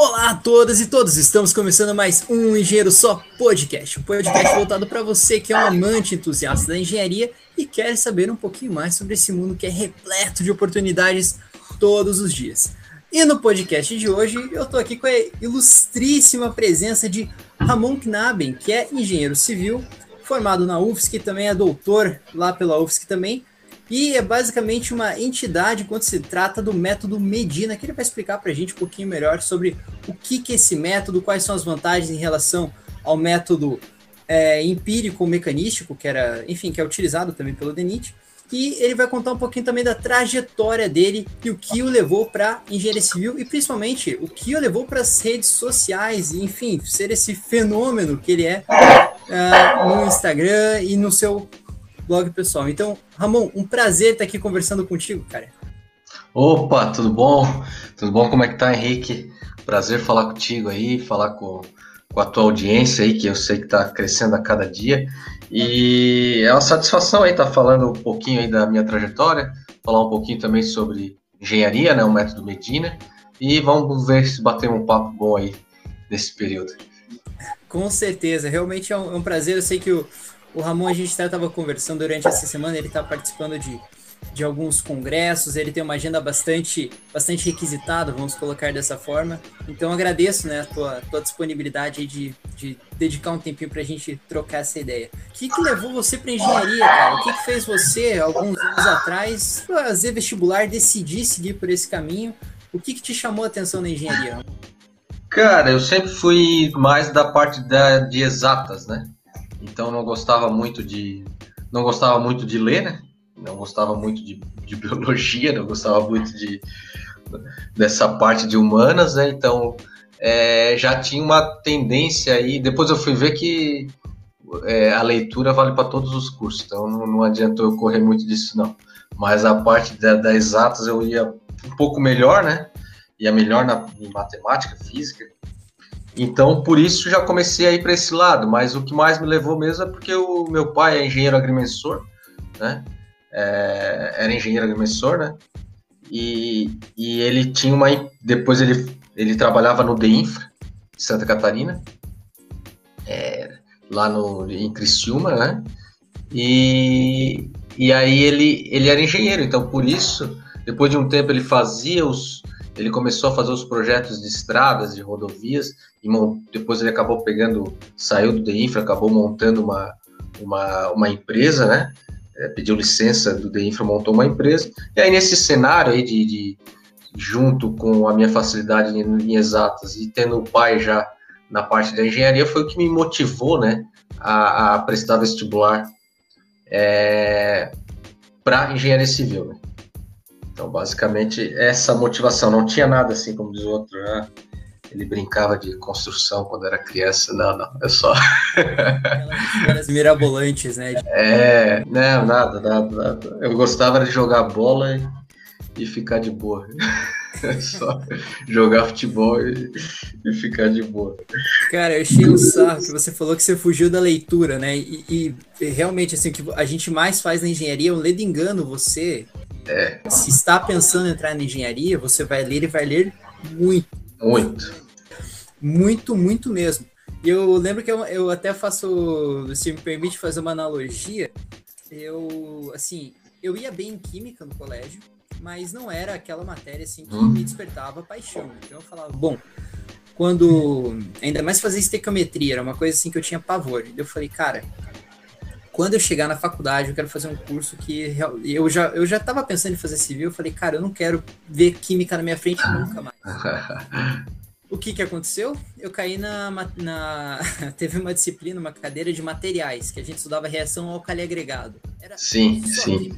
Olá a todas e todos, estamos começando mais um Engenheiro Só Podcast, um podcast voltado para você que é um amante entusiasta da engenharia e quer saber um pouquinho mais sobre esse mundo que é repleto de oportunidades todos os dias. E no podcast de hoje eu estou aqui com a ilustríssima presença de Ramon Knaben, que é engenheiro civil, formado na UFSC, também é doutor lá pela UFSC também, e é basicamente uma entidade quando se trata do método Medina, que ele vai explicar para a gente um pouquinho melhor sobre o que, que é esse método, quais são as vantagens em relação ao método é, empírico mecanístico, que era, enfim, que é utilizado também pelo DENIT. E ele vai contar um pouquinho também da trajetória dele e o que o levou para engenharia civil e principalmente o que o levou para as redes sociais, e, enfim, ser esse fenômeno que ele é uh, no Instagram e no seu blog pessoal. Então, Ramon, um prazer estar aqui conversando contigo, cara. Opa, tudo bom? Tudo bom? Como é que tá, Henrique? Prazer falar contigo aí, falar com, com a tua audiência aí, que eu sei que está crescendo a cada dia. E é uma satisfação aí estar tá falando um pouquinho aí da minha trajetória, falar um pouquinho também sobre engenharia, né, o método Medina, e vamos ver se bater um papo bom aí nesse período. Com certeza, realmente é um, é um prazer. Eu sei que o, o Ramon, a gente estava conversando durante essa semana, ele está participando de, de alguns congressos, ele tem uma agenda bastante, bastante requisitada, vamos colocar dessa forma. Então agradeço né, a tua, tua disponibilidade de, de dedicar um tempinho para a gente trocar essa ideia. O que, que levou você para engenharia, cara? O que, que fez você, alguns anos atrás, fazer vestibular, decidir seguir por esse caminho? O que, que te chamou a atenção na engenharia? Cara, eu sempre fui mais da parte da, de exatas, né? Então não gostava muito de não gostava muito de ler, né? Não gostava muito de, de biologia, não gostava muito de dessa parte de humanas, né? Então é, já tinha uma tendência aí. Depois eu fui ver que é, a leitura vale para todos os cursos, então não, não adiantou eu correr muito disso não. Mas a parte da, das exatas eu ia um pouco melhor, né? Ia melhor na, em matemática, física. Então, por isso já comecei a ir para esse lado, mas o que mais me levou mesmo é porque o meu pai é engenheiro agrimensor, né? É, era engenheiro agrimensor, né? E, e ele tinha uma. Depois ele, ele trabalhava no DEINFRA, de Santa Catarina, é, lá no, em Criciúma, né? E, e aí ele, ele era engenheiro, então por isso, depois de um tempo ele fazia os, ele começou a fazer os projetos de estradas, de rodovias, e depois ele acabou pegando, saiu do DEINFRA, acabou montando uma, uma, uma empresa, né? É, pediu licença do DEINFRA, montou uma empresa. E aí, nesse cenário aí de, de junto com a minha facilidade em, exatas e tendo o pai já na parte da engenharia, foi o que me motivou, né? A, a prestar vestibular é, para engenharia civil, né? Então, basicamente, essa motivação. Não tinha nada assim, como diz o outro, né? Ele brincava de construção quando era criança. Não, não, é só. Aquelas mirabolantes, né? É, não, nada, nada, nada. Eu gostava de jogar bola e, e ficar de boa. É só jogar futebol e, e, ficar de boa. Cara, eu achei um sarro que você falou que você fugiu da leitura, né? E, e realmente, assim, o que a gente mais faz na engenharia é um ledo engano você é. Se está pensando em entrar na engenharia, você vai ler e vai ler muito. Muito. Muito, muito mesmo. E eu lembro que eu, eu até faço, se me permite fazer uma analogia, eu, assim, eu ia bem em química no colégio, mas não era aquela matéria, assim, que hum. me despertava paixão. Então eu falava, bom, quando, ainda mais fazer estequiometria, era uma coisa assim que eu tinha pavor. Eu falei, cara, quando eu chegar na faculdade, eu quero fazer um curso que eu já eu já estava pensando em fazer civil, eu falei, cara, eu não quero ver química na minha frente nunca mais. o que que aconteceu? Eu caí na, na teve uma disciplina, uma cadeira de materiais, que a gente estudava reação alcali agregado. Era sim, sim.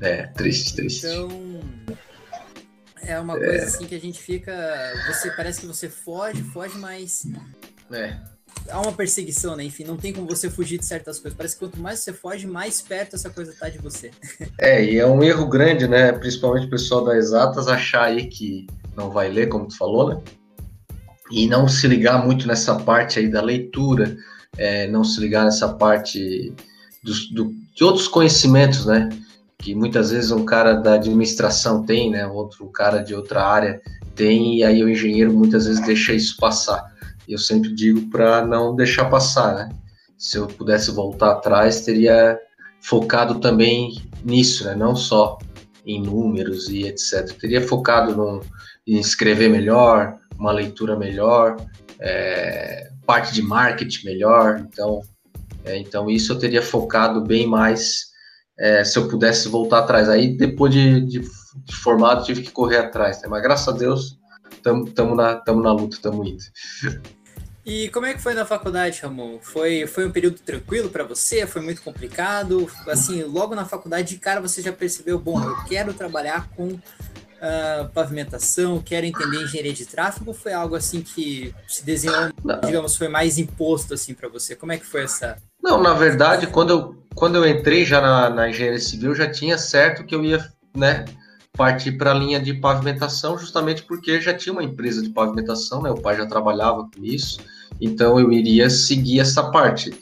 É, triste, triste. Então, é uma coisa é. assim que a gente fica, você parece que você foge, foge, mas é há uma perseguição, né? Enfim, não tem como você fugir de certas coisas. Parece que quanto mais você foge, mais perto essa coisa tá de você. É, e é um erro grande, né? Principalmente o pessoal das exatas achar aí que não vai ler, como tu falou, né? E não se ligar muito nessa parte aí da leitura, é, não se ligar nessa parte dos, do, de outros conhecimentos, né? que muitas vezes um cara da administração tem, né? Outro cara de outra área tem, e aí o engenheiro muitas vezes deixa isso passar. Eu sempre digo para não deixar passar, né? Se eu pudesse voltar atrás, teria focado também nisso, né? Não só em números e etc. Teria focado no, em escrever melhor, uma leitura melhor, é, parte de marketing melhor. Então, é, então isso eu teria focado bem mais é, se eu pudesse voltar atrás. Aí depois de, de, de formado tive que correr atrás, né? mas graças a Deus estamos na, tamo na luta, estamos indo. E como é que foi na faculdade, Ramon? Foi, foi um período tranquilo para você? Foi muito complicado? Assim, logo na faculdade, de cara, você já percebeu, bom, eu quero trabalhar com uh, pavimentação, quero entender engenharia de tráfego? Ou foi algo assim que se desenhou, Não. digamos, foi mais imposto assim para você? Como é que foi essa? Não, na verdade, quando eu, quando eu entrei já na, na engenharia civil, já tinha certo que eu ia, né, partir para a linha de pavimentação, justamente porque já tinha uma empresa de pavimentação, né? O pai já trabalhava com isso, então eu iria seguir essa parte.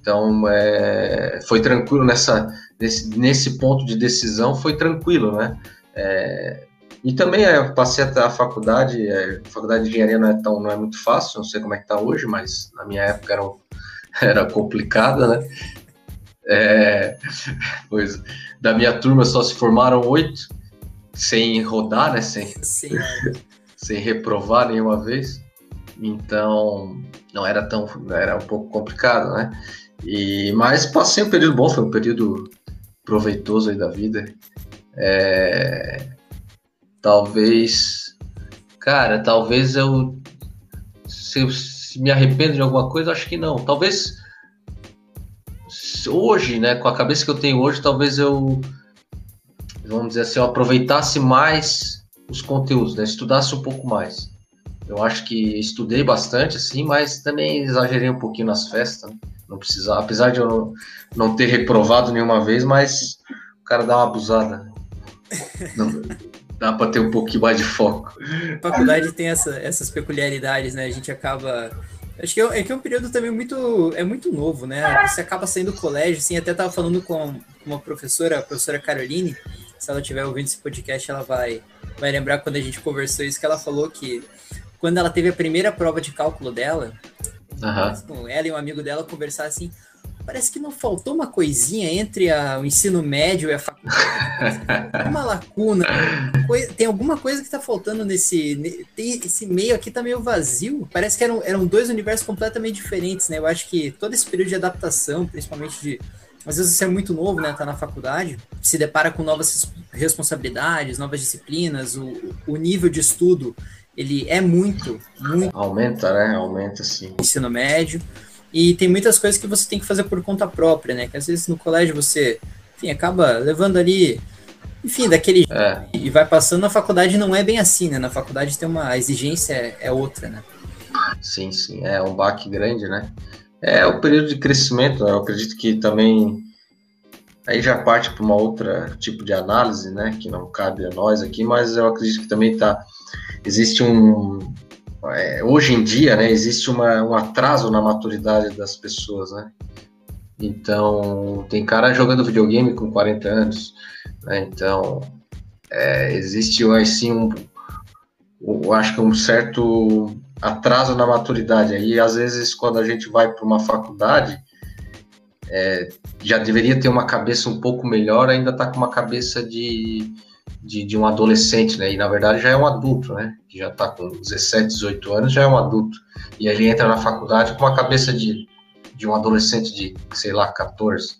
Então é, foi tranquilo nessa nesse, nesse ponto de decisão, foi tranquilo, né? É, e também é, passei até a faculdade, é, a faculdade de engenharia não é tão não é muito fácil, não sei como é que está hoje, mas na minha época era, era complicada, né? É, pois da minha turma só se formaram oito sem rodar, né? Sem, Sim. sem reprovar nenhuma vez. Então, não era tão. Era um pouco complicado, né? E, mas passei um período bom, foi um período proveitoso aí da vida. É, talvez. Cara, talvez eu. Se, se me arrependo de alguma coisa, acho que não. Talvez. Hoje, né, com a cabeça que eu tenho hoje, talvez eu vamos dizer assim, eu aproveitasse mais os conteúdos, né? estudasse um pouco mais. Eu acho que estudei bastante, assim, mas também exagerei um pouquinho nas festas. Né? Não precisava, apesar de eu não, ter reprovado nenhuma vez, mas o cara dá uma abusada. Não, dá para ter um pouquinho mais de foco. A faculdade tem essa, essas peculiaridades, né? A gente acaba Acho que é, é, que é um período também muito é muito novo, né? Você acaba saindo do colégio, assim, até tava falando com uma professora, a professora Caroline, se ela estiver ouvindo esse podcast, ela vai, vai lembrar quando a gente conversou isso, que ela falou que quando ela teve a primeira prova de cálculo dela, uhum. ela e um amigo dela conversar assim, parece que não faltou uma coisinha entre a, o ensino médio e a faculdade. uma lacuna. Tem alguma coisa que está faltando nesse. Tem, esse meio aqui tá meio vazio. Parece que eram, eram dois universos completamente diferentes, né? Eu acho que todo esse período de adaptação, principalmente de às vezes você é muito novo, né? Tá na faculdade, se depara com novas responsabilidades, novas disciplinas, o, o nível de estudo ele é muito, muito. Aumenta, né? Aumenta sim. Ensino médio. E tem muitas coisas que você tem que fazer por conta própria, né? Que às vezes no colégio você, enfim, acaba levando ali, enfim, daquele. É. E vai passando na faculdade não é bem assim, né? Na faculdade tem uma. A exigência é, é outra, né? Sim, sim. É um baque grande, né? É o período de crescimento, né? eu acredito que também aí já parte para uma outra tipo de análise, né, que não cabe a nós aqui, mas eu acredito que também tá existe um é, hoje em dia, né, existe uma, um atraso na maturidade das pessoas, né? Então tem cara jogando videogame com 40 anos, né? Então é, existe assim um, eu acho que um certo atraso na maturidade. Aí, às vezes, quando a gente vai para uma faculdade, é, já deveria ter uma cabeça um pouco melhor, ainda está com uma cabeça de, de, de, um adolescente, né? E na verdade já é um adulto, né? Que já está com 17, 18 anos, já é um adulto. E aí entra na faculdade com uma cabeça de, de um adolescente de, sei lá, 14,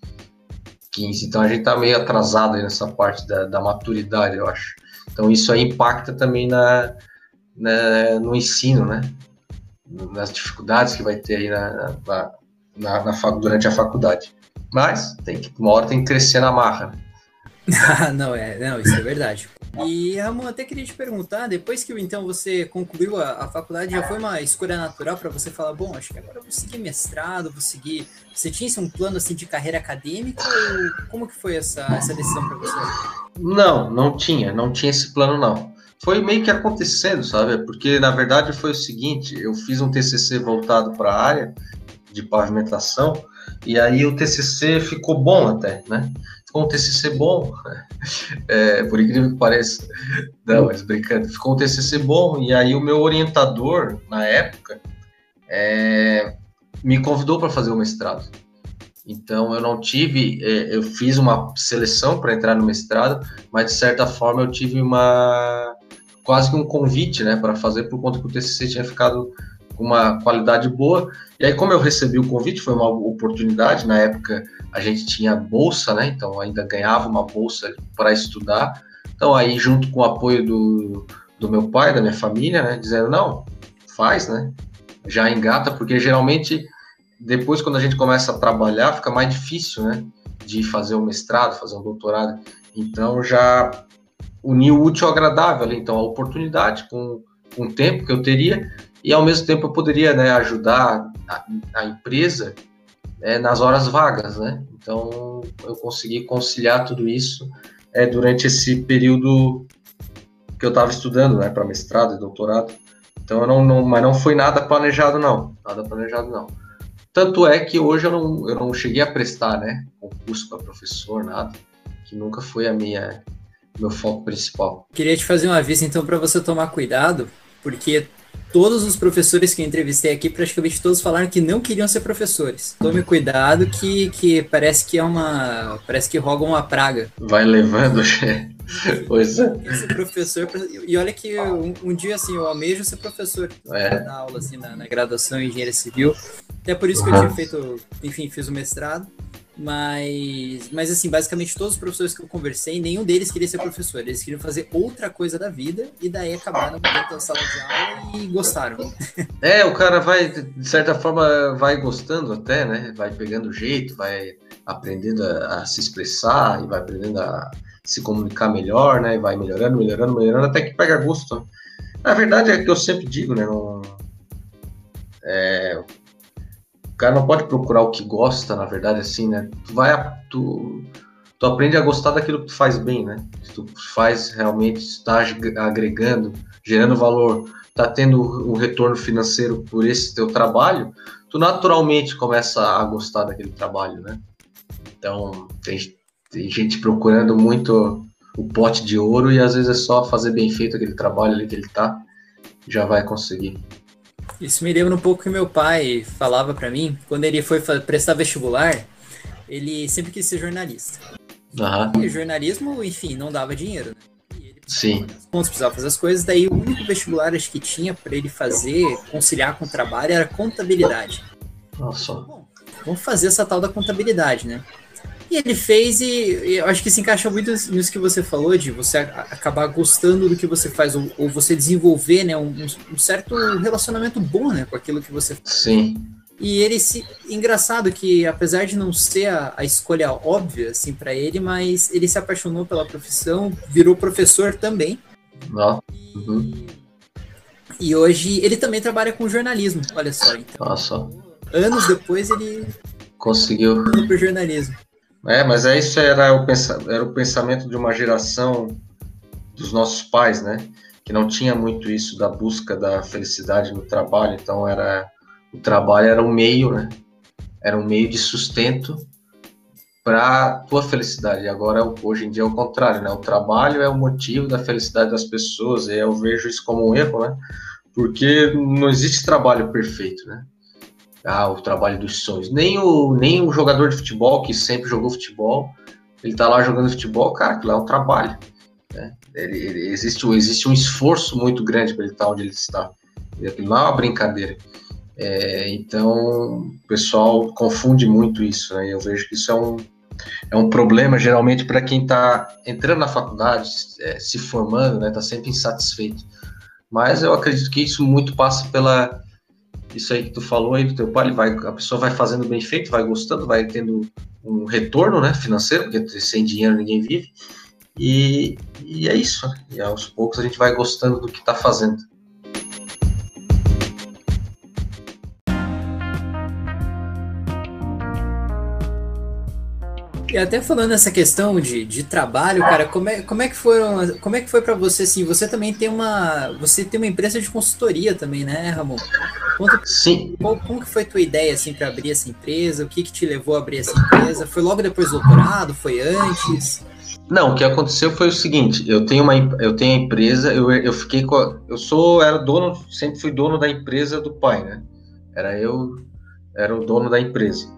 15. Então a gente está meio atrasado nessa parte da, da maturidade, eu acho. Então isso aí impacta também na, né, no ensino, né? Nas dificuldades que vai ter aí na, na, na, na durante a faculdade. Mas tem que, uma hora tem que crescer na marra. Né? não, é, não, isso é verdade. E Ramon, até queria te perguntar, depois que então você concluiu a, a faculdade, já foi uma escolha natural para você falar, bom, acho que agora eu vou seguir mestrado, vou seguir. Você tinha um plano assim de carreira acadêmica ou como que foi essa, essa decisão para você? Não, não tinha, não tinha esse plano não foi meio que acontecendo, sabe? Porque na verdade foi o seguinte: eu fiz um TCC voltado para a área de pavimentação e aí o TCC ficou bom até, né? ficou um TCC bom, é, por incrível que pareça. Não, mas brincando, ficou um TCC bom. E aí o meu orientador, na época, é, me convidou para fazer o mestrado. Então eu não tive, é, eu fiz uma seleção para entrar no mestrado, mas de certa forma eu tive uma quase que um convite, né, para fazer por conta que o TCC tinha ficado com uma qualidade boa. E aí como eu recebi o convite, foi uma oportunidade. Na época a gente tinha bolsa, né? Então ainda ganhava uma bolsa para estudar. Então aí junto com o apoio do, do meu pai, da minha família, né, dizendo não, faz, né? Já engata, porque geralmente depois, quando a gente começa a trabalhar, fica mais difícil, né? De fazer um mestrado, fazer um doutorado. Então, já unir o útil ao agradável, então a oportunidade com, com o tempo que eu teria e ao mesmo tempo eu poderia né, ajudar a, a empresa é, nas horas vagas, né? Então eu consegui conciliar tudo isso é, durante esse período que eu estava estudando, né, para mestrado e doutorado. Então eu não, não, mas não foi nada planejado não, nada planejado não. Tanto é que hoje eu não, eu não cheguei a prestar, né, concurso para professor, nada, que nunca foi a minha meu foco principal. Queria te fazer um aviso então para você tomar cuidado, porque todos os professores que eu entrevistei aqui, praticamente todos falaram que não queriam ser professores. Tome cuidado que, que parece que é uma. Parece que roga uma praga. Vai levando, pois é. Professor. E olha que um, um, dia assim, eu almejo ser professor é. na aula, assim, na, na graduação em engenharia civil. Até por isso uhum. que eu tinha feito, enfim, fiz o mestrado. Mas, mas assim, basicamente todos os professores que eu conversei, nenhum deles queria ser professor. Eles queriam fazer outra coisa da vida e daí acabaram da sala de aula e gostaram. É, o cara vai, de certa forma, vai gostando até, né? Vai pegando jeito, vai aprendendo a, a se expressar e vai aprendendo a se comunicar melhor, né? E vai melhorando, melhorando, melhorando, até que pega gosto. Na verdade, é que eu sempre digo, né? É, o cara não pode procurar o que gosta, na verdade, assim, né? Tu vai, tu, tu aprende a gostar daquilo que tu faz bem, né? Se tu faz realmente, está agregando, gerando valor, tá tendo um retorno financeiro por esse teu trabalho, tu naturalmente começa a gostar daquele trabalho, né? Então, tem, tem gente procurando muito o pote de ouro e às vezes é só fazer bem feito aquele trabalho ali que ele tá, já vai conseguir. Isso me lembra um pouco que meu pai falava para mim, quando ele foi prestar vestibular, ele sempre quis ser jornalista. Uhum. E jornalismo, enfim, não dava dinheiro, né? Sim. Pontos, precisava fazer as coisas, daí o único vestibular acho que tinha para ele fazer, conciliar com o trabalho, era contabilidade. Nossa. Bom, vamos fazer essa tal da contabilidade, né? E ele fez, e eu acho que se encaixa muito nisso que você falou, de você acabar gostando do que você faz, ou, ou você desenvolver né, um, um, certo relacionamento bom né, com aquilo que você faz. Sim. E ele se. Engraçado que, apesar de não ser a, a escolha óbvia, assim, para ele, mas ele se apaixonou pela profissão, virou professor também. Não. Uhum. E, e hoje ele também trabalha com jornalismo, olha só. Então, Nossa. Anos depois ele. Conseguiu. Para jornalismo. É, mas é isso era o, era o pensamento de uma geração dos nossos pais, né? Que não tinha muito isso da busca da felicidade no trabalho, então era o trabalho era um meio, né? Era um meio de sustento para tua felicidade. Agora hoje em dia é o contrário, né? O trabalho é o motivo da felicidade das pessoas. E eu vejo isso como um erro, né? Porque não existe trabalho perfeito, né? Ah, o trabalho dos sonhos. Nem o, nem o jogador de futebol, que sempre jogou futebol, ele tá lá jogando futebol, cara, aquilo é um trabalho. Né? Ele, ele, existe, existe um esforço muito grande para ele estar onde ele está. Não é uma brincadeira. É, então, o pessoal confunde muito isso, né? Eu vejo que isso é um, é um problema, geralmente, para quem está entrando na faculdade, é, se formando, né? Está sempre insatisfeito. Mas eu acredito que isso muito passa pela isso aí que tu falou aí do teu pai, vai, a pessoa vai fazendo bem feito, vai gostando, vai tendo um retorno né, financeiro, porque sem dinheiro ninguém vive. E, e é isso. Né? E aos poucos a gente vai gostando do que está fazendo. E até falando essa questão de, de trabalho, cara, como é, como é que foram, como é que foi para você assim? Você também tem uma, você tem uma empresa de consultoria também, né, Ramon? Conta, Sim. Qual, como que foi tua ideia assim para abrir essa empresa? O que que te levou a abrir essa empresa? Foi logo depois do doutorado? Foi antes? Não, o que aconteceu foi o seguinte, eu tenho uma eu tenho a empresa, eu, eu fiquei com a, eu sou era dono, sempre fui dono da empresa do pai, né? Era eu era o dono da empresa.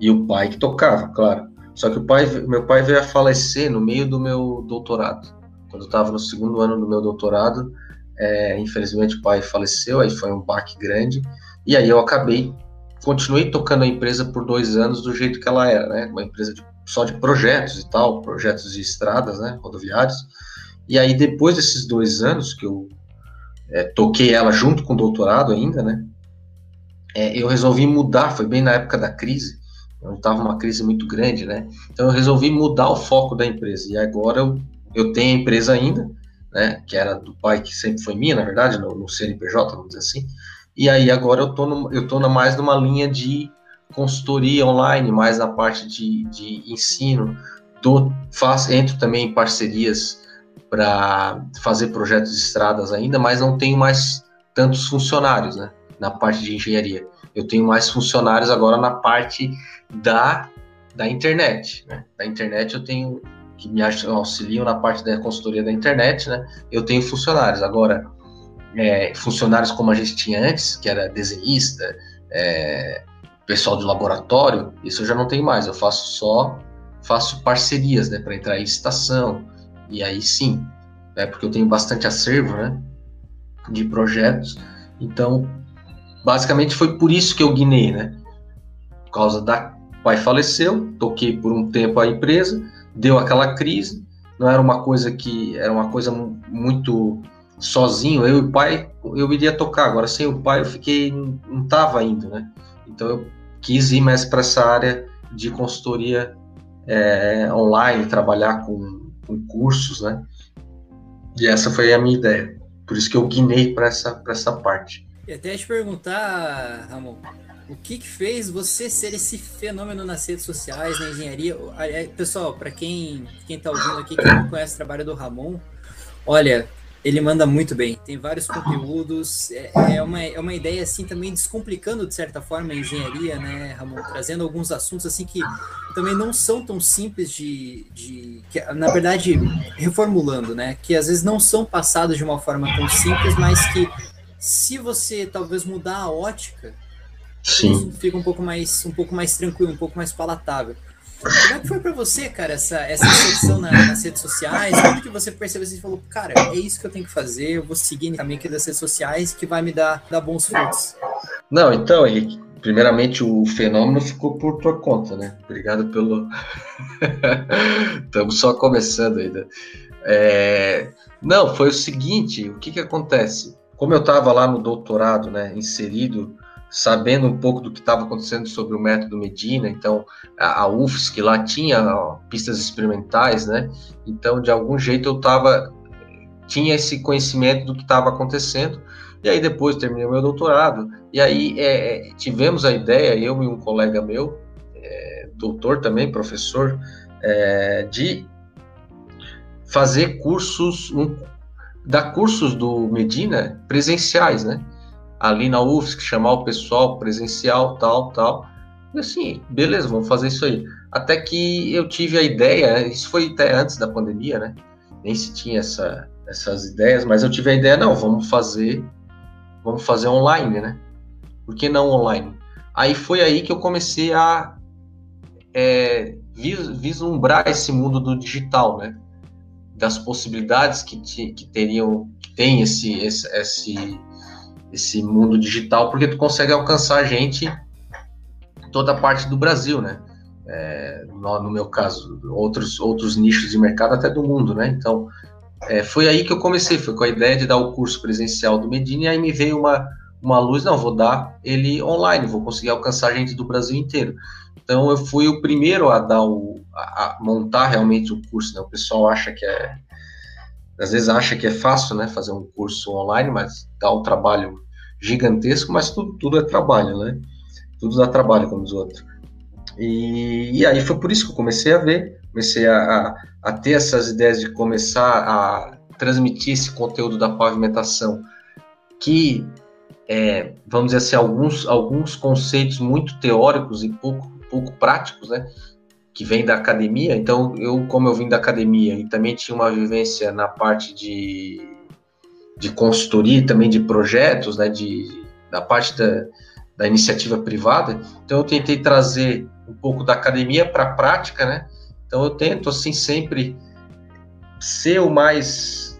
E o pai que tocava, claro. Só que o pai, meu pai veio a falecer no meio do meu doutorado. Quando eu estava no segundo ano do meu doutorado, é, infelizmente o pai faleceu, aí foi um baque grande. E aí eu acabei, continuei tocando a empresa por dois anos do jeito que ela era, né? Uma empresa de só de projetos e tal, projetos de estradas, né, rodoviários. E aí, depois desses dois anos que eu é, toquei ela junto com o doutorado ainda, né, é, eu resolvi mudar, foi bem na época da crise, eu estava uma crise muito grande, né, então eu resolvi mudar o foco da empresa, e agora eu, eu tenho a empresa ainda, né, que era do pai, que sempre foi minha, na verdade, no, no CNPJ, vamos dizer assim, e aí agora eu tô, no, eu tô na, mais numa linha de consultoria online, mais na parte de, de ensino, do, faz, entro também em parcerias para fazer projetos de estradas ainda, mas não tenho mais tantos funcionários né, na parte de engenharia. Eu tenho mais funcionários agora na parte da, da internet. Né? Da internet eu tenho que me auxiliam na parte da consultoria da internet, né? Eu tenho funcionários. Agora, é, funcionários como a gente tinha antes, que era desenhista, é, pessoal de laboratório, isso eu já não tenho mais. Eu faço só faço parcerias, né, para entrar em estação. E aí sim, é porque eu tenho bastante acervo, né, de projetos. Então, basicamente foi por isso que eu guinei, né? Por causa da pai faleceu, toquei por um tempo a empresa, deu aquela crise, não era uma coisa que era uma coisa muito sozinho, eu e o pai, eu iria tocar, agora sem o pai eu fiquei não estava indo, né? Então eu quis ir mais para essa área de consultoria é, online, trabalhar com, com, cursos, né? E essa foi a minha ideia. Por isso que eu guinei para essa, essa parte. E até te perguntar, Ramon, o que, que fez você ser esse fenômeno nas redes sociais, na engenharia? Pessoal, para quem quem está ouvindo aqui, que não conhece o trabalho do Ramon, olha, ele manda muito bem, tem vários conteúdos, é, é, uma, é uma ideia assim também descomplicando de certa forma a engenharia, né, Ramon? Trazendo alguns assuntos assim que também não são tão simples de, de que, na verdade, reformulando, né? Que às vezes não são passados de uma forma tão simples, mas que se você talvez mudar a ótica, Sim. fica um pouco mais um pouco mais tranquilo, um pouco mais palatável. Como é que foi para você, cara, essa, essa inserção na, nas redes sociais? Como que você percebeu e falou, cara, é isso que eu tenho que fazer, eu vou seguir no caminho aqui das redes sociais que vai me dar, dar bons frutos? Não, então, Henrique, primeiramente o fenômeno ficou por tua conta, né? Obrigado pelo. Estamos só começando ainda. É... Não, foi o seguinte: o que, que acontece? Como eu estava lá no doutorado, né, inserido sabendo um pouco do que estava acontecendo sobre o método Medina, então a, a UFSC lá tinha ó, pistas experimentais, né? Então de algum jeito eu tava tinha esse conhecimento do que estava acontecendo. E aí depois terminei o meu doutorado e aí é, é, tivemos a ideia, eu e um colega meu, é, doutor também, professor, é, de fazer cursos, um, dar cursos do Medina presenciais, né? ali na UFSC, chamar o pessoal presencial, tal, tal. E assim, beleza, vamos fazer isso aí. Até que eu tive a ideia, isso foi até antes da pandemia, né? Nem se tinha essa, essas ideias, mas eu tive a ideia, não, vamos fazer, vamos fazer online, né? Por que não online? Aí foi aí que eu comecei a é, vislumbrar esse mundo do digital, né? Das possibilidades que, que teriam, que tem esse, esse, esse esse mundo digital, porque tu consegue alcançar gente toda a parte do Brasil, né? É, no, no, meu caso, outros, outros nichos de mercado até do mundo, né? Então, é, foi aí que eu comecei, foi com a ideia de dar o curso presencial do Medina, e aí me veio uma, uma luz, não, vou dar ele online, vou conseguir alcançar gente do Brasil inteiro. Então, eu fui o primeiro a dar o, a, montar realmente o curso, né? O pessoal acha que é, às vezes acha que é fácil, né, fazer um curso online, mas dá um trabalho gigantesco, mas tudo, tudo é trabalho, né? Tudo dá trabalho, como diz o outro. E, e, aí foi por isso que eu comecei a ver, comecei a, a, a, ter essas ideias de começar a transmitir esse conteúdo da pavimentação, que é, vamos dizer assim, alguns, alguns conceitos muito teóricos e pouco, pouco práticos, né? Que vem da academia. Então, eu, como eu vim da academia e também tinha uma vivência na parte de, de consultoria, também de projetos, né? De, da parte da, da iniciativa privada. Então, eu tentei trazer um pouco da academia para a prática, né? Então, eu tento, assim, sempre ser o mais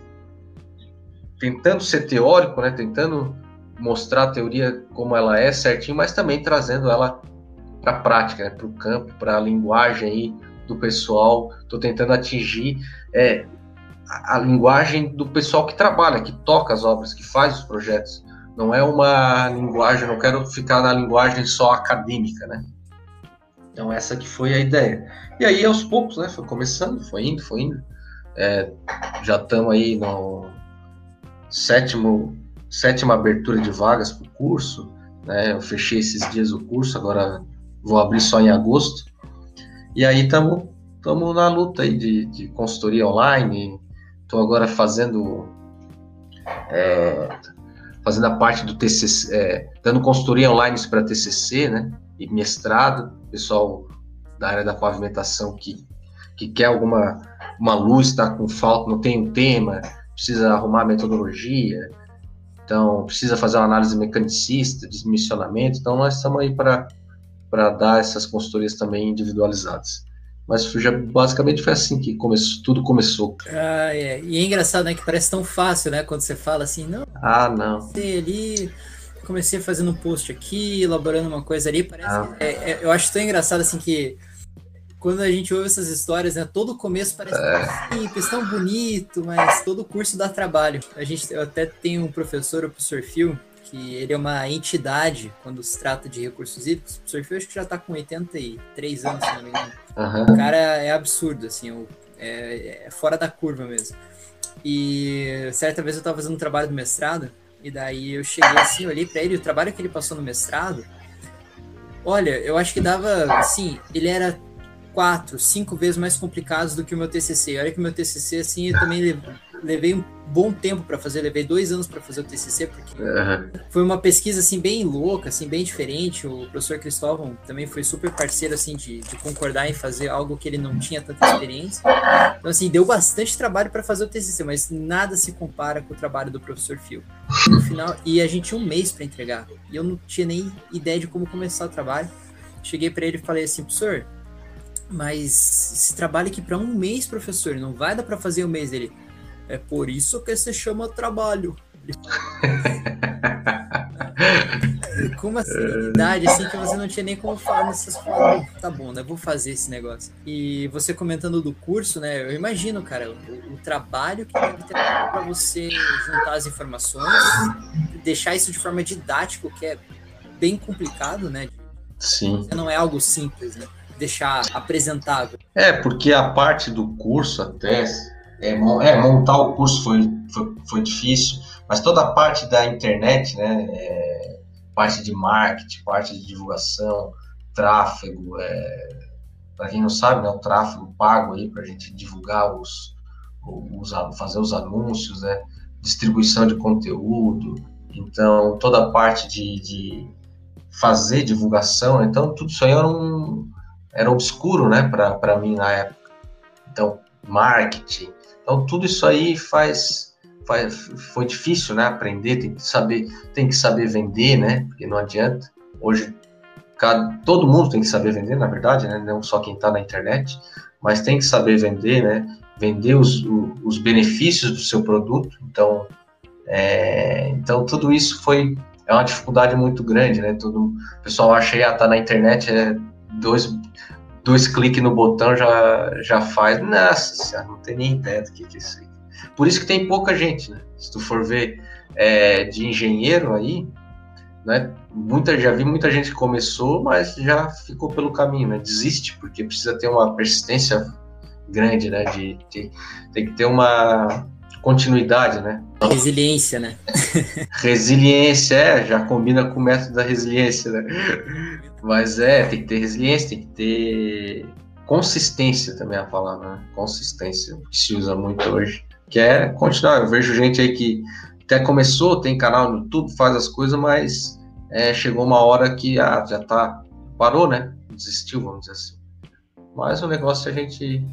tentando ser teórico, né, tentando mostrar a teoria como ela é certinho, mas também trazendo ela para a prática, né, para o campo, para a linguagem aí do pessoal. Estou tentando atingir é, a, a, linguagem do pessoal que trabalha, que toca as obras, que faz os projetos. Não é uma linguagem, não quero ficar na linguagem só acadêmica, né? Então essa que foi a ideia. E aí aos poucos, né, foi começando, foi indo, foi indo. É, já estamos aí no sétimo, sétima abertura de vagas para o curso. Né? Eu fechei esses dias o curso, agora vou abrir só em agosto. E aí estamos na luta aí de, de consultoria online. Estou agora fazendo é, fazendo a parte do TCC, é, dando consultoria online para TCC, né? E mestrado, pessoal da área da pavimentação que, que quer alguma uma luz, está com falta, não tem um tema, precisa arrumar metodologia, então precisa fazer uma análise mecanicista, de missionamento, então nós estamos aí para dar essas consultorias também individualizadas. Mas já, basicamente foi assim que começou, tudo começou. Ah, é. E é engraçado, né? Que parece tão fácil, né? Quando você fala assim, não. Ah, não. ali, comecei fazendo um post aqui, elaborando uma coisa ali. Parece. Ah. É, é, eu acho tão engraçado assim que quando a gente ouve essas histórias, né? Todo começo parece é. tão simples, tão bonito, mas todo curso dá trabalho. A gente, eu até tenho um professor, o professor Phil, que ele é uma entidade quando se trata de recursos hídricos. O professor acho que já está com 83 anos, se não me engano. Uhum. O cara é absurdo, assim, é, é, fora da curva mesmo. E certa vez eu estava fazendo um trabalho do mestrado, e daí eu cheguei assim, olhei para ele, o trabalho que ele passou no mestrado, olha, eu acho que dava, assim, ele era quatro, cinco vezes mais complicados do que o meu TCC. Olha que o meu TCC, assim, eu também levei um bom tempo para fazer, levei dois anos para fazer o TCC, porque uhum. foi uma pesquisa, assim, bem louca, assim, bem diferente. O professor Cristóvão também foi super parceiro, assim, de, de concordar em fazer algo que ele não tinha tanta experiência. Então, assim, deu bastante trabalho para fazer o TCC, mas nada se compara com o trabalho do professor Phil. No final, e a gente tinha um mês para entregar, e eu não tinha nem ideia de como começar o trabalho. Cheguei para ele e falei assim, professor, mas esse trabalho aqui para um mês, professor, não vai dar para fazer um mês dele. É por isso que se chama trabalho. com uma serenidade assim que você não tinha nem como falar nessas palavras. Tá bom, né? Vou fazer esse negócio. E você comentando do curso, né? Eu imagino, cara, o, o trabalho que deve ter para você juntar as informações, deixar isso de forma didática, que é bem complicado, né? Sim. Não é algo simples, né? deixar apresentável? É, porque a parte do curso até, é, é montar o curso foi, foi, foi, difícil, mas toda a parte da internet, né, é, parte de marketing, parte de divulgação, tráfego, é, para quem não sabe, né, o tráfego pago aí para a gente divulgar os, os, fazer os anúncios, né, distribuição de conteúdo, então toda a parte de, de fazer divulgação, então tudo isso aí era um, era obscuro, né, para mim na época. Então, marketing. Então, tudo isso aí faz, faz foi difícil, né, aprender, tem que saber, tem que saber vender, né, porque não adianta. Hoje cada, todo mundo tem que saber vender, na verdade, né, não só quem está na internet, mas tem que saber vender, né, vender os, os benefícios do seu produto. Então, é, então tudo isso foi é uma dificuldade muito grande, né? Todo o pessoal acha que ah, tá na internet é dois, dois cliques no botão já, já faz. Nossa não tem nem ideia do que, que é isso aí. Por isso que tem pouca gente, né? Se tu for ver é, de engenheiro aí, né? Muita, já vi muita gente que começou, mas já ficou pelo caminho, né? Desiste, porque precisa ter uma persistência grande, né? De, de tem que ter uma continuidade, né? Resiliência, né? resiliência, é, já combina com o método da resiliência, né? Mas é, tem que ter resiliência, tem que ter consistência também é a palavra, né? Consistência, que se usa muito hoje. Que é continuar. Eu vejo gente aí que até começou, tem canal no YouTube, faz as coisas, mas é, chegou uma hora que ah, já tá, parou, né? Desistiu, vamos dizer assim. Mas o negócio é a gente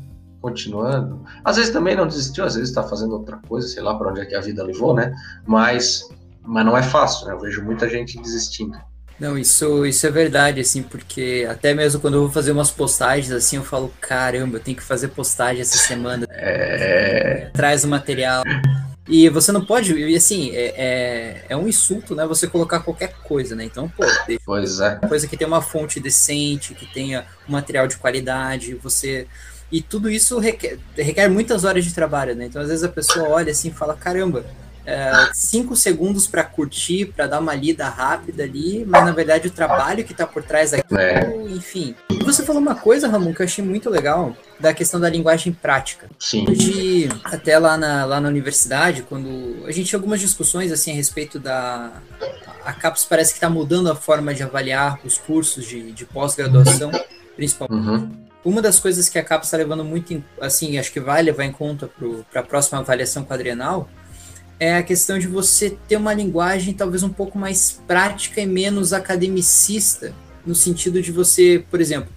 continuando. Às vezes também não desistiu, às vezes está fazendo outra coisa, sei lá para onde é que a vida levou, né? Mas, mas não é fácil, né? Eu vejo muita gente desistindo. Não, isso, isso é verdade, assim, porque até mesmo quando eu vou fazer umas postagens, assim, eu falo, caramba, eu tenho que fazer postagem essa semana. É... Traz o material. E você não pode, e assim, é, é, é, um insulto, né? Você colocar qualquer coisa, né? Então, pô, pois é. coisa que tenha uma fonte decente, que tenha um material de qualidade, você. E tudo isso requer, requer muitas horas de trabalho, né? Então, às vezes a pessoa olha assim e fala, caramba, é, cinco segundos para curtir, para dar uma lida rápida ali, mas na verdade o trabalho que está por trás daquilo, é. enfim. E você falou uma coisa, Ramon, que eu achei muito legal, da questão da linguagem prática. Sim. De, até lá na, lá na universidade, quando a gente tinha algumas discussões assim a respeito da. A CAPES parece que está mudando a forma de avaliar os cursos de, de pós-graduação, principalmente. Uhum. Uma das coisas que a CAPES está levando muito, em, assim, acho que vai levar em conta para a próxima avaliação quadrienal, é a questão de você ter uma linguagem talvez um pouco mais prática e menos academicista, no sentido de você, por exemplo,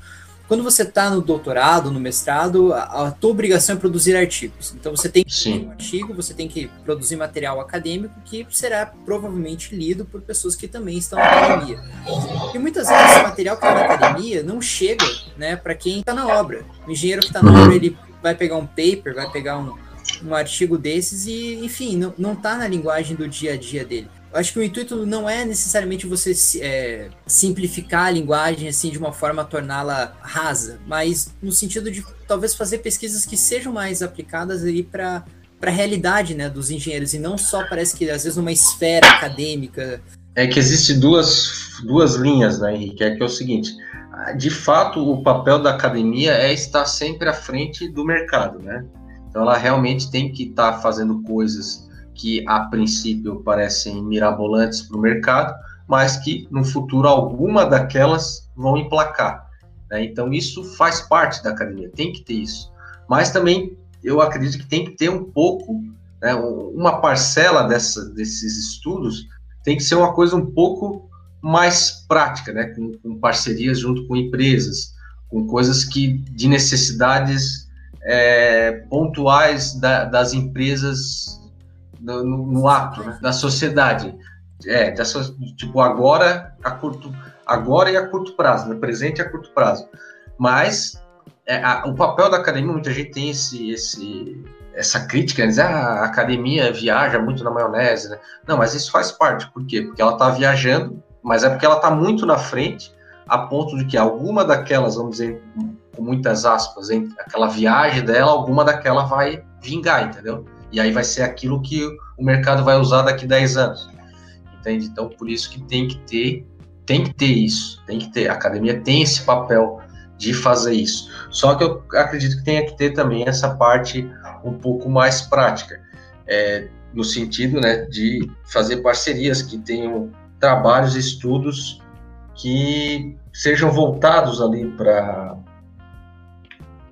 quando você está no doutorado, no mestrado, a, a, tua obrigação é produzir artigos. Então você tem que ter um artigo, você tem que produzir material acadêmico que será provavelmente lido por pessoas que também estão na academia. E muitas vezes esse material que está na academia não chega né, para quem está na obra. O engenheiro que está na obra, ele vai pegar um paper, vai pegar um, um artigo desses e, enfim, não, não tá na linguagem do dia a dia dele. Acho que o intuito não é necessariamente você é, simplificar a linguagem assim de uma forma a torná-la rasa, mas no sentido de talvez fazer pesquisas que sejam mais aplicadas aí para para a realidade né, dos engenheiros e não só parece que às vezes numa esfera acadêmica. É que existe duas, duas linhas, né, Henrique? É que é o seguinte: de fato, o papel da academia é estar sempre à frente do mercado, né? Então ela realmente tem que estar tá fazendo coisas que a princípio parecem mirabolantes para o mercado, mas que no futuro alguma daquelas vão emplacar. Né? Então isso faz parte da academia, tem que ter isso. Mas também eu acredito que tem que ter um pouco, né, uma parcela dessa, desses estudos tem que ser uma coisa um pouco mais prática, né, com, com parcerias junto com empresas, com coisas que de necessidades é, pontuais da, das empresas no, no, ato, né, da sociedade. É, dessa, tipo, agora a curto, agora e a curto prazo, né, presente e a curto prazo. Mas é, a, o papel da academia, muita gente tem esse, esse, essa crítica, né, ah, a academia viaja muito na maionese, né? Não, mas isso faz parte, por quê? Porque ela está viajando, mas é porque ela está muito na frente, a ponto de que alguma daquelas, vamos dizer, com muitas aspas, hein? aquela viagem dela, alguma daquela vai vingar, entendeu? E aí vai ser aquilo que o mercado vai usar daqui 10 anos. Entende? Então, por isso que tem que ter, tem que ter isso, tem que ter. A academia tem esse papel de fazer isso. Só que eu acredito que tenha que ter também essa parte um pouco mais prática, é, no sentido né, de fazer parcerias que tenham trabalhos, estudos que sejam voltados ali para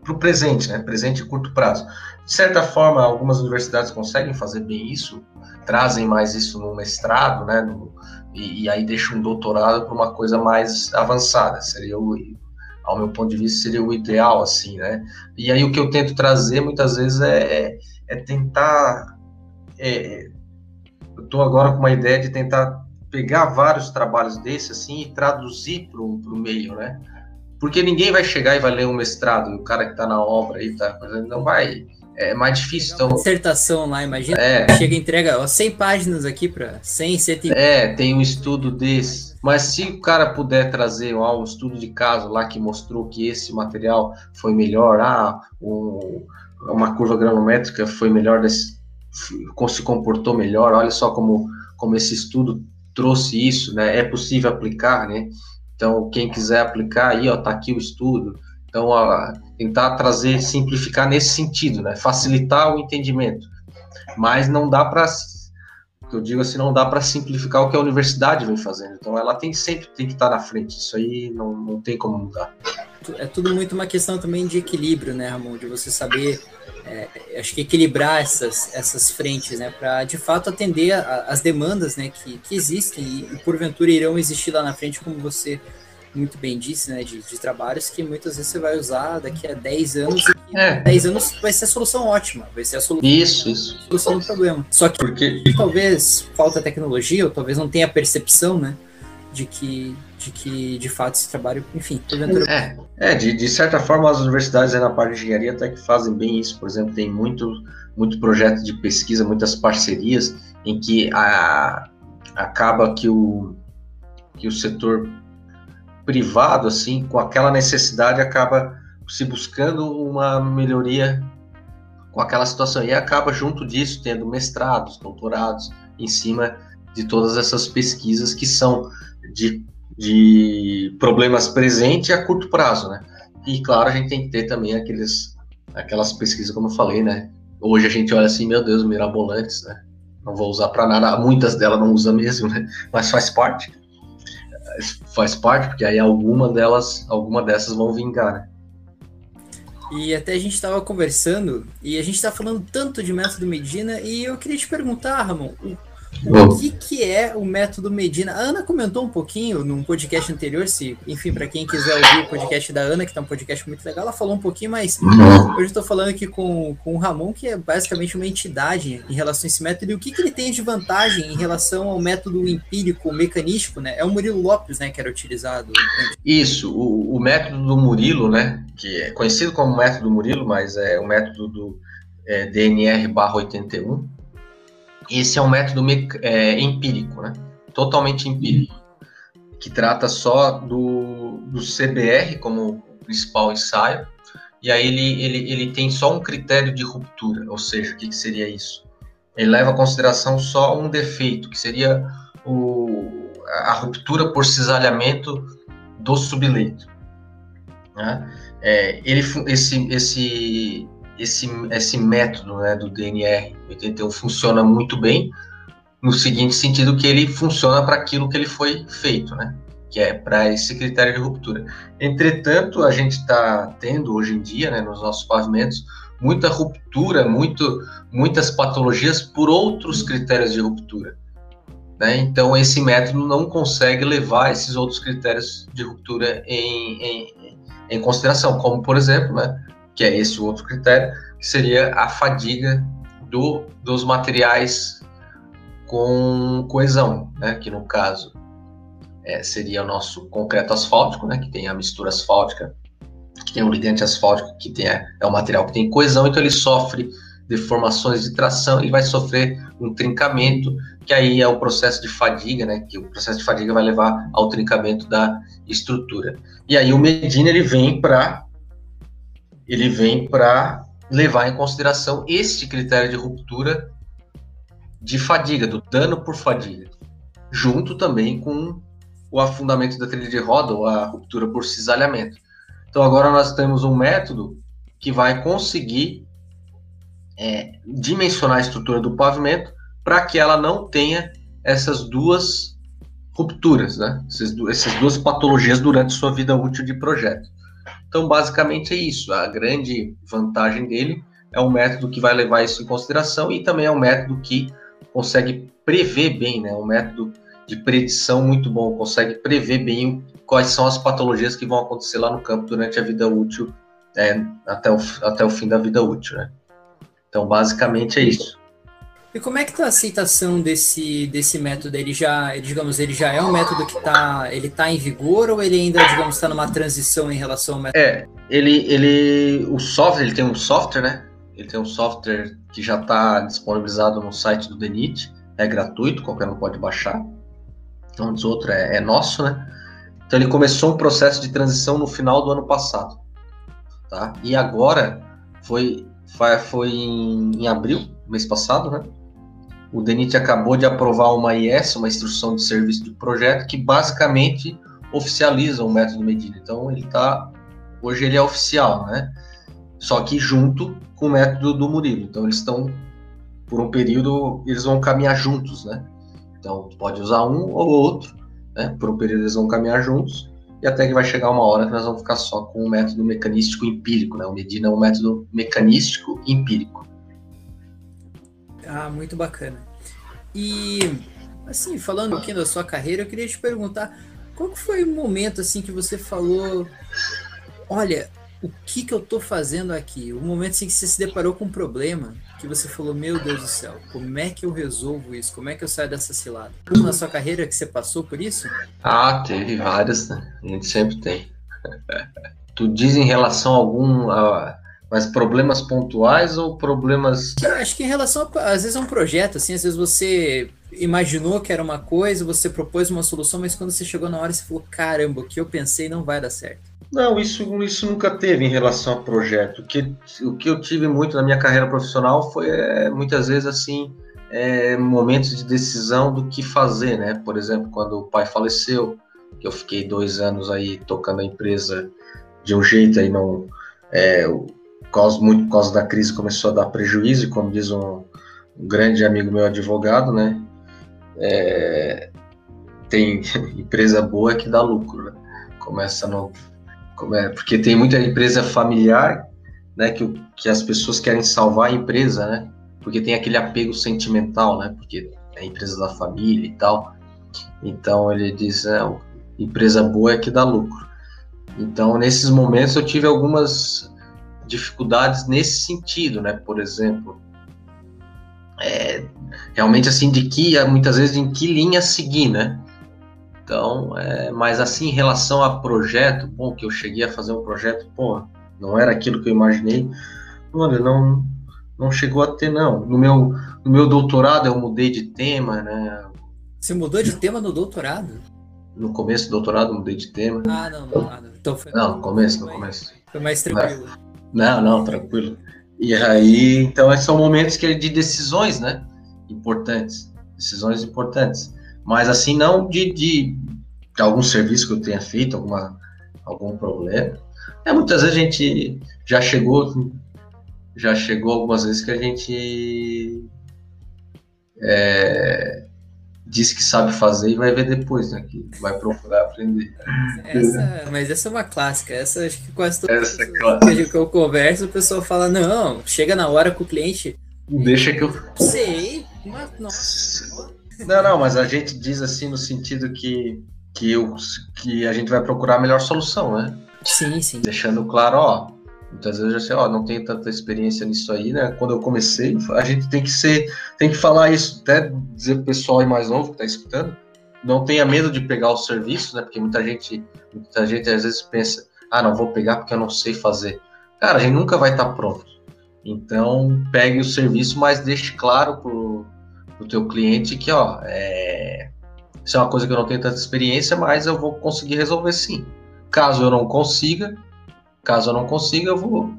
o presente, né? Presente e curto prazo. De certa forma, algumas universidades conseguem fazer bem isso, trazem mais isso no mestrado, né? No, e, e, aí deixam um doutorado para uma coisa mais avançada. Seria o, ao meu ponto de vista, seria o ideal, assim, né? E aí o que eu tento trazer muitas vezes é, é, é tentar. É, eu estou agora com uma ideia de tentar pegar vários trabalhos desses assim e traduzir para o meio, né? Porque ninguém vai chegar e vai ler um mestrado, o cara que está na obra aí tá não vai. É mais difícil. Então... Dissertação lá, imagina. É. Chega e entrega ó, 100 páginas aqui para 100, 100. É, tem um estudo desse. Mas se o cara puder trazer ó, um estudo de caso lá que mostrou que esse material foi melhor, ah, um, uma curva granométrica foi melhor, desse, se comportou melhor, olha só como, como esse estudo trouxe isso, né? É possível aplicar, né? Então, quem quiser aplicar aí, ó, tá aqui o estudo. Então, ó, tentar trazer, simplificar nesse sentido, né? Facilitar o entendimento. Mas não dá para eu digo assim, não dá para simplificar o que a universidade vem fazendo. Então, ela tem sempre tem que estar na frente. Isso aí não, não tem como mudar. é tudo muito uma questão também de equilíbrio, né, Ramon? De você saber, é, acho que equilibrar essas, essas frentes, né, para de fato atender as demandas, né, que, que existem e, e porventura irão existir lá na frente, como você muito bem disse, né, de, de, trabalhos que muitas vezes você vai usar daqui a 10 anos e é. 10 anos vai ser a solução ótima, vai ser a solução, isso, isso. solução do problema. Só que Porque... talvez falta tecnologia, ou talvez não tenha percepção, né, de que de que de fato esse trabalho, enfim, porventura... É, é de, de certa forma as universidades na parte de engenharia até que fazem bem isso, por exemplo, tem muito, muito projeto de pesquisa, muitas parcerias em que a, acaba que o, que o setor privado, assim, com aquela necessidade, acaba se buscando uma melhoria com aquela situação e acaba junto disso tendo mestrados, doutorados em cima de todas essas pesquisas que são de, de problemas presentes a curto prazo, né? E claro, a gente tem que ter também aqueles, aquelas pesquisas, como eu falei, né? Hoje a gente olha assim, meu Deus, mirabolantes, né? Não vou usar para nada, muitas delas não usa mesmo, né? Mas faz parte faz parte, porque aí alguma delas, alguma dessas vão vingar, né? E até a gente estava conversando e a gente está falando tanto de método Medina e eu queria te perguntar, Ramon, o que, que é o método Medina? A Ana comentou um pouquinho num podcast anterior, se, enfim, para quem quiser ouvir o podcast da Ana, que tá um podcast muito legal, ela falou um pouquinho, mas uhum. hoje estou falando aqui com, com o Ramon, que é basicamente uma entidade em relação a esse método, e o que, que ele tem de vantagem em relação ao método empírico, mecanístico, né? É o Murilo Lopes, né, que era utilizado. Isso, o, o método do Murilo, né, que é conhecido como método Murilo, mas é o método do é, DNR/81, esse é um método é, empírico, né? totalmente empírico, que trata só do, do CBR como principal ensaio, e aí ele, ele, ele tem só um critério de ruptura, ou seja, o que, que seria isso? Ele leva em consideração só um defeito, que seria o, a ruptura por cisalhamento do subleito. Né? É, ele, esse, esse, esse, esse método né, do DNR 81 funciona muito bem, no seguinte sentido que ele funciona para aquilo que ele foi feito, né? que é para esse critério de ruptura. Entretanto, a gente está tendo hoje em dia, né, nos nossos pavimentos, muita ruptura, muito, muitas patologias por outros critérios de ruptura. Né? Então, esse método não consegue levar esses outros critérios de ruptura em, em, em consideração, como, por exemplo, né, que é esse outro critério, que seria a fadiga do, dos materiais com coesão, né? que no caso é, seria o nosso concreto asfáltico, né? que tem a mistura asfáltica, que tem o ligante asfáltico, que tem é o material que tem coesão, então ele sofre deformações de tração e vai sofrer um trincamento, que aí é o processo de fadiga, né? Que o processo de fadiga vai levar ao trincamento da estrutura. E aí o Medina ele vem para ele vem para levar em consideração este critério de ruptura de fadiga, do dano por fadiga, junto também com o afundamento da trilha de roda ou a ruptura por cisalhamento. Então agora nós temos um método que vai conseguir é, dimensionar a estrutura do pavimento para que ela não tenha essas duas rupturas, né? Essas, essas duas patologias durante sua vida útil de projeto. Então, basicamente é isso. A grande vantagem dele é um método que vai levar isso em consideração e também é um método que consegue prever bem, né? Um método de predição muito bom, consegue prever bem quais são as patologias que vão acontecer lá no campo durante a vida útil, é, até, o, até o fim da vida útil, né? Então, basicamente é isso. E como é que está a aceitação desse, desse método? Ele já, ele, digamos, ele já é um método que está, ele tá em vigor ou ele ainda, digamos, está numa transição em relação ao método? É, ele, ele, o software, ele tem um software, né? Ele tem um software que já está disponibilizado no site do DENIT, é gratuito, qualquer um pode baixar. Então, o outro é, é nosso, né? Então, ele começou um processo de transição no final do ano passado, tá? E agora foi, foi, foi em, em abril, mês passado, né? O DENIT acabou de aprovar uma IS, uma instrução de serviço de projeto, que basicamente oficializa o método Medina. Então ele está, hoje ele é oficial, né? Só que junto com o método do Murilo. Então eles estão, por um período, eles vão caminhar juntos, né? Então pode usar um ou outro, né? Por um período eles vão caminhar juntos e até que vai chegar uma hora que nós vamos ficar só com o método mecanístico empírico, né? O Medina é um método mecanístico empírico. Ah, muito bacana. E assim, falando aqui da sua carreira, eu queria te perguntar, qual foi o momento assim que você falou, olha, o que que eu tô fazendo aqui? O momento assim que você se deparou com um problema, que você falou, meu Deus do céu, como é que eu resolvo isso? Como é que eu saio dessa cilada? Na sua carreira que você passou por isso? Ah, teve várias, né? A gente sempre tem. tu diz em relação a algum. A, mas problemas pontuais ou problemas. Acho que em relação, a, às vezes, a um projeto, assim, às vezes você imaginou que era uma coisa, você propôs uma solução, mas quando você chegou na hora, você falou, caramba, o que eu pensei não vai dar certo. Não, isso, isso nunca teve em relação ao projeto. O que, o que eu tive muito na minha carreira profissional foi é, muitas vezes assim é, momentos de decisão do que fazer, né? Por exemplo, quando o pai faleceu, que eu fiquei dois anos aí tocando a empresa de um jeito aí não é, causa, muito por causa da crise começou a dar prejuízo, e como diz um, um grande amigo meu advogado, né? É, tem empresa boa que dá lucro, né? Começa no é, porque tem muita empresa familiar, né, que, que as pessoas querem salvar a empresa, né, porque tem aquele apego sentimental, né, porque é a empresa da família e tal. Então ele diz, é, empresa boa é que dá lucro. Então nesses momentos eu tive algumas dificuldades nesse sentido, né, por exemplo, é, realmente assim de que muitas vezes em que linha seguir, né? Então, é, mas assim, em relação a projeto, bom, que eu cheguei a fazer um projeto, pô, não era aquilo que eu imaginei, olha, não, não chegou a ter, não. No meu, no meu doutorado eu mudei de tema, né? Você mudou de tema no doutorado? No começo do doutorado eu mudei de tema. Ah, não, não, nada. Então foi não, no começo, no começo. Foi mais tranquilo. Não, não, tranquilo. E aí, então, são momentos que de decisões, né? Importantes. Decisões importantes mas assim, não de, de, de, algum serviço que eu tenha feito, alguma, algum problema. É, muitas vezes a gente já chegou, já chegou algumas vezes que a gente é, diz que sabe fazer e vai ver depois, né? Que vai procurar aprender. Essa, mas essa é uma clássica. Essa acho que quase todo essa é que eu converso, o pessoal fala, não, chega na hora com o cliente. Deixa que eu. Sei, mas nossa. Não, não, mas a gente diz assim no sentido que, que, eu, que a gente vai procurar a melhor solução, né? Sim, sim. Deixando claro, ó, muitas vezes eu sei, ó, não tenho tanta experiência nisso aí, né? Quando eu comecei, a gente tem que ser, tem que falar isso, até dizer pro pessoal aí mais novo que tá escutando, não tenha medo de pegar o serviço, né? Porque muita gente, muita gente às vezes pensa, ah, não vou pegar porque eu não sei fazer. Cara, a gente nunca vai estar tá pronto. Então, pegue o serviço, mas deixe claro pro do teu cliente que, ó, é, isso é uma coisa que eu não tenho tanta experiência, mas eu vou conseguir resolver sim. Caso eu não consiga, caso eu não consiga, eu vou,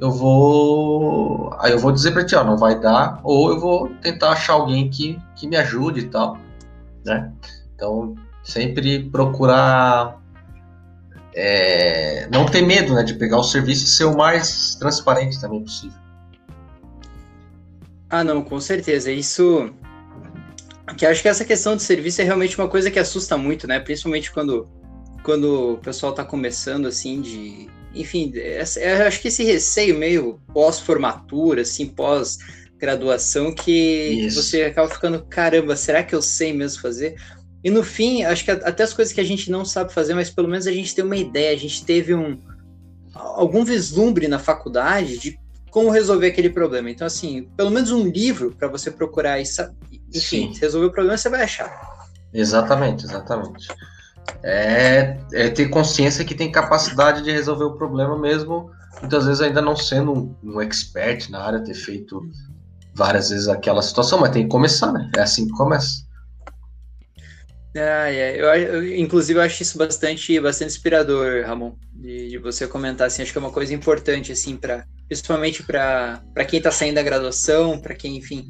eu vou, aí eu vou dizer para ti, ó, não vai dar, ou eu vou tentar achar alguém que, que me ajude e tal, né? Então, sempre procurar é, não ter medo, né, de pegar o serviço e ser o mais transparente também possível. Ah, não, com certeza. Isso que acho que essa questão de serviço é realmente uma coisa que assusta muito, né? Principalmente quando, quando o pessoal está começando, assim, de... Enfim, eu acho que esse receio meio pós-formatura, assim, pós-graduação, que Isso. você acaba ficando, caramba, será que eu sei mesmo fazer? E no fim, acho que até as coisas que a gente não sabe fazer, mas pelo menos a gente tem uma ideia, a gente teve um algum vislumbre na faculdade de como resolver aquele problema. Então, assim, pelo menos um livro para você procurar e, enfim, resolver o problema, você vai achar. Exatamente, exatamente. É, é, ter consciência que tem capacidade de resolver o problema mesmo, muitas vezes ainda não sendo um, um expert na área, ter feito várias vezes aquela situação, mas tem que começar, né? É assim que começa. Ah, é. eu, eu, inclusive, eu acho isso bastante, bastante inspirador, Ramon, de, de, você comentar, assim, acho que é uma coisa importante, assim, para principalmente para quem está saindo da graduação, para quem, enfim,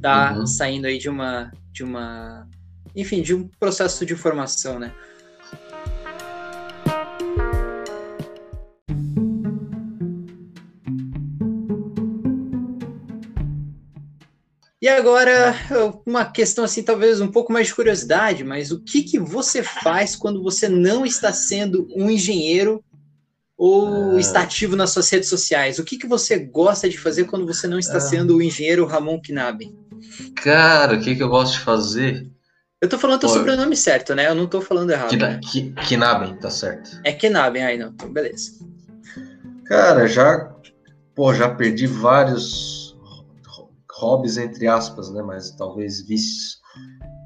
tá uhum. saindo aí de uma de uma enfim, de um processo de formação, né? E agora, uma questão assim, talvez um pouco mais de curiosidade, mas o que, que você faz quando você não está sendo um engenheiro ou ah. está ativo nas suas redes sociais? O que, que você gosta de fazer quando você não está ah. sendo o engenheiro Ramon Knabe? Cara, o que, que eu gosto de fazer? Eu tô falando o sobrenome certo, né? Eu não tô falando errado. Kina, né? Knaben, tá certo. É Knaben, aí não. Então, beleza. Cara, já, pô, já perdi vários hobbies, entre aspas, né? Mas talvez vícios.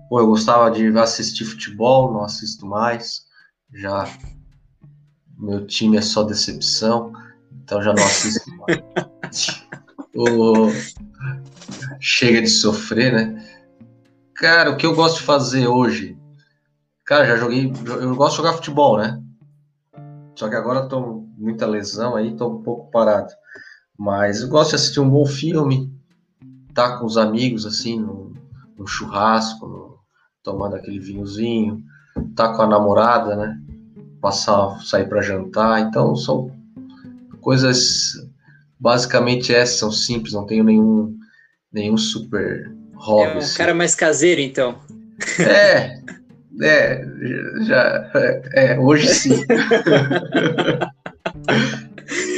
Pô, eu gostava de assistir futebol, não assisto mais. Já meu time é só decepção, então já não assisto mais. o... Chega de sofrer, né? Cara, o que eu gosto de fazer hoje? Cara, já joguei. Eu gosto de jogar futebol, né? Só que agora tô muita lesão aí, tô um pouco parado. Mas eu gosto de assistir um bom filme, tá com os amigos, assim, no, no churrasco, no, tomando aquele vinhozinho, tá com a namorada, né? Passar, sair para jantar. Então, são coisas basicamente essas, são simples, não tenho nenhum, nenhum super hobby. É um assim. cara mais caseiro, então. É, é, já, é, hoje sim.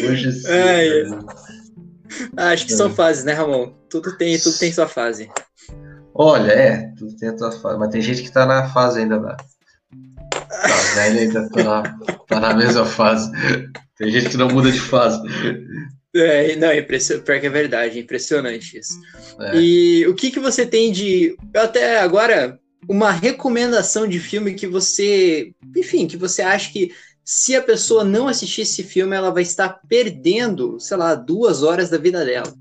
hoje sim. É, Acho que são é. fases, né, Ramon? Tudo tem, tudo tem sua fase. Olha, é, tudo tem a sua fase, mas tem gente que tá na fase ainda da. Tá velha ainda tá na, tá na mesma fase. Tem gente que não muda de fase. É, não, é pior que é verdade, é impressionante isso. É. E o que, que você tem de. Até agora, uma recomendação de filme que você. Enfim, que você acha que se a pessoa não assistir esse filme, ela vai estar perdendo, sei lá, duas horas da vida dela.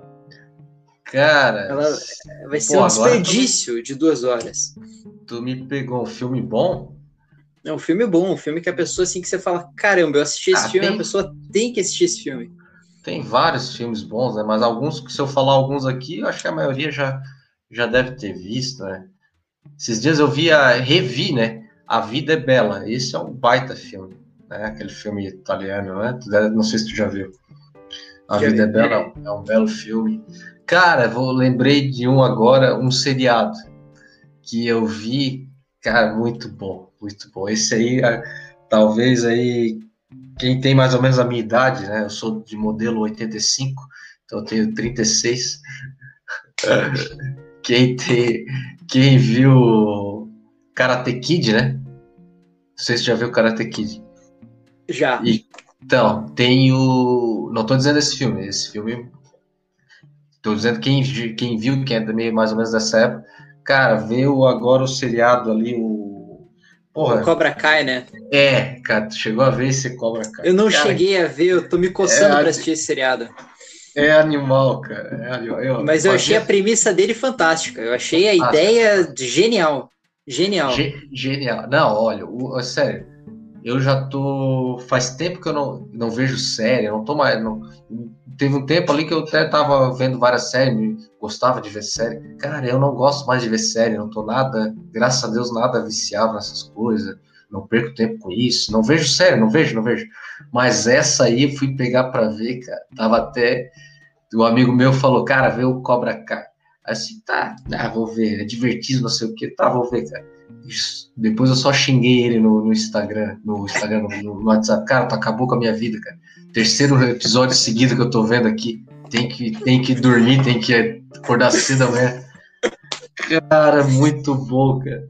Cara. Ela vai ser pô, um desperdício tu... de duas horas. Tu me pegou um filme bom? É um filme bom, um filme que a pessoa, assim, que você fala, caramba, eu assisti esse ah, filme, tem... a pessoa tem que assistir esse filme. Tem vários filmes bons, né? Mas alguns, se eu falar alguns aqui, eu acho que a maioria já, já deve ter visto, né? Esses dias eu vi a revi, né? A Vida é Bela. Esse é um baita filme, né? Aquele filme italiano, né? Não sei se tu já viu. A já Vida vi. é Bela é um belo filme. Cara, vou lembrei de um agora, um seriado que eu vi, cara, muito bom, muito bom. Esse aí, talvez aí quem tem mais ou menos a minha idade, né? Eu sou de modelo 85, então eu tenho 36. quem, tem, quem viu Karate Kid, né? Não sei se já viu Karate Kid. Já. E, então, tem o. Não tô dizendo esse filme, esse filme. Tô dizendo quem, quem viu, quem é também mais ou menos dessa época. Cara, viu agora o seriado ali, o Porra. O Cobra Kai, né? É, cara, tu chegou a ver esse Cobra Kai. Eu não cara, cheguei a ver, eu tô me coçando é, pra assistir esse seriado. É animal, cara. É animal. Eu, Mas eu achei a premissa dele fantástica. Eu achei a ideia genial. Genial. Ge genial. Não, olha, o, sério, eu já tô. Faz tempo que eu não, não vejo série, não tô mais. Não, teve um tempo ali que eu até tava vendo várias séries, gostava de ver série. Cara, eu não gosto mais de ver série, não tô nada, graças a Deus, nada viciado nessas coisas. Não perco tempo com isso. Não vejo série, não vejo, não vejo. Mas essa aí fui pegar pra ver, cara. Tava até. O amigo meu falou, cara, vê o Cobra Kai. Assim, tá, ah, vou ver, é divertido, não sei o que, tá, vou ver, cara. Depois eu só xinguei ele no, no Instagram, no Instagram, no, no, WhatsApp. Cara, tu acabou com a minha vida, cara. Terceiro episódio seguido que eu tô vendo aqui. Tem que, tem que dormir, tem que acordar cedo amanhã. Cara, muito bom, cara.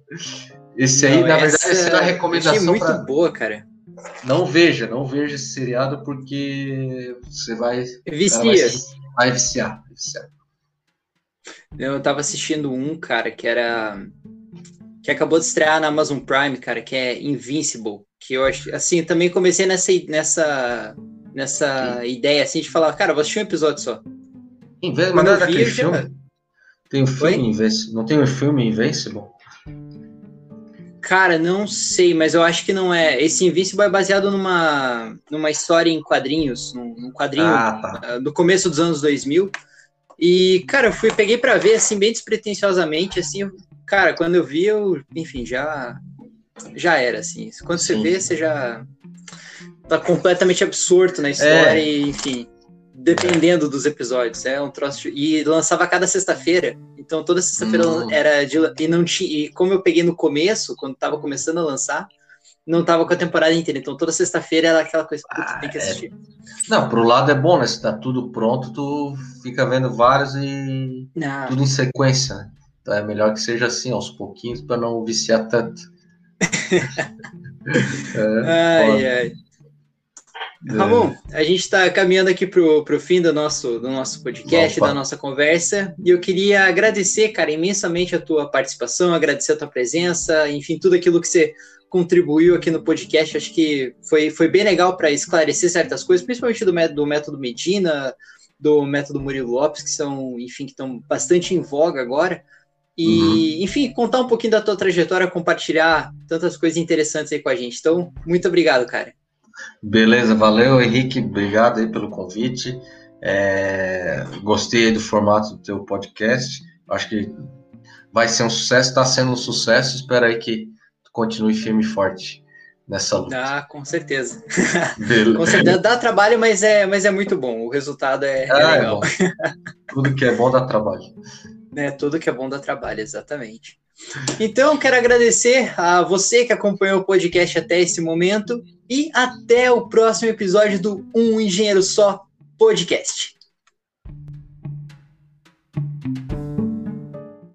Esse aí, não, na verdade, essa é a recomendação. muito pra... boa, cara. Não veja, não veja esse seriado porque você vai. Vicia. Vai, vai viciar, viciar. Eu tava assistindo um, cara, que era que acabou de estrear na Amazon Prime, cara, que é Invincible, que eu acho, assim, também comecei nessa nessa nessa ideia assim de falar, cara, vou assistir um episódio só. Invincible, mas não é daquele filme? Já... Tem um filme Invincible, não tem um filme Invincible? Cara, não sei, mas eu acho que não é. Esse Invincible é baseado numa, numa história em quadrinhos, num, num quadrinho ah, tá. do começo dos anos 2000. E, cara, eu fui, peguei para ver, assim, bem despretensiosamente, assim, cara, quando eu vi, eu, enfim, já já era, assim. Quando Sim. você vê, você já tá completamente absorto na história, é. e, enfim. dependendo dos episódios. É um troço. De... E lançava cada sexta-feira. Então toda sexta-feira hum. era de. E não tinha. E como eu peguei no começo, quando tava começando a lançar, não tava com a temporada inteira. Então toda sexta-feira era aquela coisa que ah, tem que assistir. É... Não, pro lado é bom, né? Se tá tudo pronto, tu fica vendo vários e não. tudo em sequência, né? Então é melhor que seja assim, aos pouquinhos, para não viciar tanto. é, ai, ai. É. Ramon, a gente está caminhando aqui para o fim do nosso, do nosso podcast, Opa. da nossa conversa, e eu queria agradecer, cara, imensamente a tua participação, agradecer a tua presença, enfim, tudo aquilo que você contribuiu aqui no podcast. Acho que foi, foi bem legal para esclarecer certas coisas, principalmente do método, do método Medina, do método Murilo Lopes, que são, enfim, que estão bastante em voga agora. E, uhum. enfim, contar um pouquinho da tua trajetória, compartilhar tantas coisas interessantes aí com a gente. Então, muito obrigado, cara. Beleza, valeu, Henrique. Obrigado aí pelo convite. É, gostei do formato do teu podcast. Acho que vai ser um sucesso, está sendo um sucesso. Espero aí que continue firme e forte nessa luta. Ah, com certeza. com certeza. Dá trabalho, mas é, mas é muito bom. O resultado é, é ah, é legal. É Tudo que é bom dá trabalho. É, tudo que é bom dá trabalho, exatamente. Então, quero agradecer a você que acompanhou o podcast até esse momento e até o próximo episódio do Um Engenheiro Só Podcast.